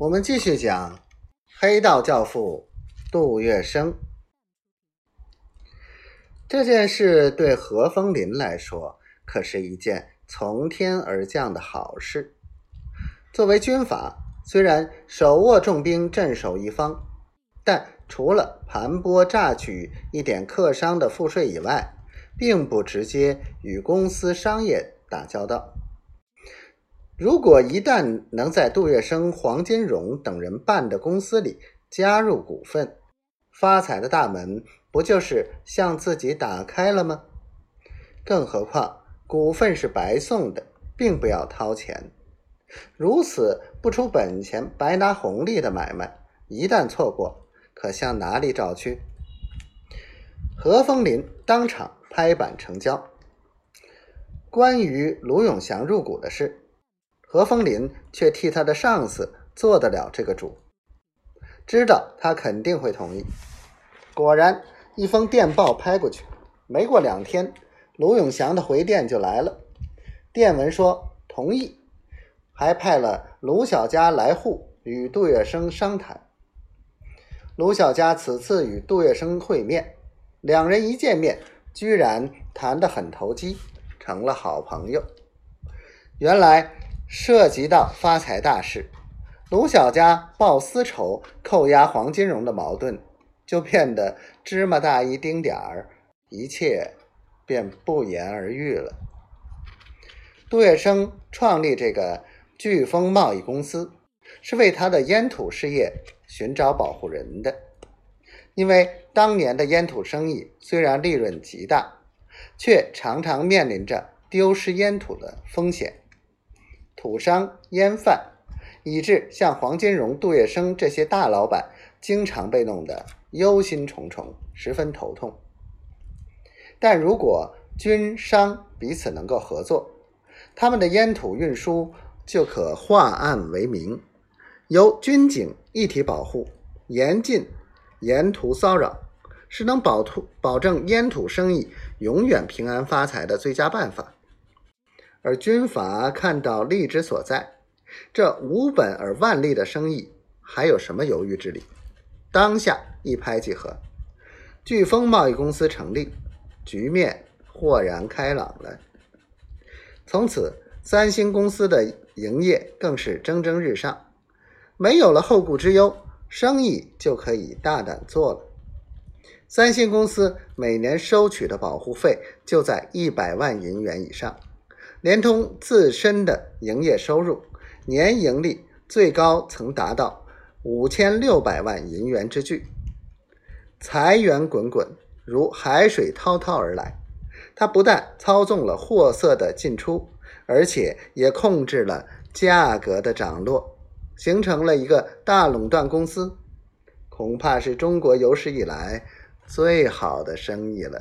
我们继续讲黑道教父杜月笙。这件事对何风林来说，可是一件从天而降的好事。作为军阀，虽然手握重兵镇守一方，但除了盘剥榨取一点客商的赋税以外，并不直接与公司商业打交道。如果一旦能在杜月笙、黄金荣等人办的公司里加入股份，发财的大门不就是向自己打开了吗？更何况股份是白送的，并不要掏钱。如此不出本钱白拿红利的买卖，一旦错过，可向哪里找去？何风林当场拍板成交。关于卢永祥入股的事，何风林却替他的上司做得了这个主，知道他肯定会同意。果然，一封电报拍过去，没过两天，卢永祥的回电就来了。电文说同意。还派了卢小佳来沪与杜月笙商谈。卢小佳此次与杜月笙会面，两人一见面，居然谈得很投机，成了好朋友。原来涉及到发财大事，卢小佳报私仇、扣押黄金荣的矛盾，就变得芝麻大一丁点儿，一切便不言而喻了。杜月笙创立这个。飓风贸易公司是为他的烟土事业寻找保护人的，因为当年的烟土生意虽然利润极大，却常常面临着丢失烟土的风险。土商、烟贩，以致像黄金荣、杜月笙这些大老板，经常被弄得忧心忡忡，十分头痛。但如果军商彼此能够合作，他们的烟土运输。就可化暗为明，由军警一体保护，严禁沿途骚扰，是能保土保证烟土生意永远平安发财的最佳办法。而军阀看到利之所在，这无本而万利的生意，还有什么犹豫之理？当下一拍即合，飓风贸易公司成立，局面豁然开朗了。从此，三星公司的。营业更是蒸蒸日上，没有了后顾之忧，生意就可以大胆做了。三星公司每年收取的保护费就在一百万银元以上，联通自身的营业收入，年盈利最高曾达到五千六百万银元之巨，财源滚滚，如海水滔滔而来。他不但操纵了货色的进出。而且也控制了价格的涨落，形成了一个大垄断公司，恐怕是中国有史以来最好的生意了。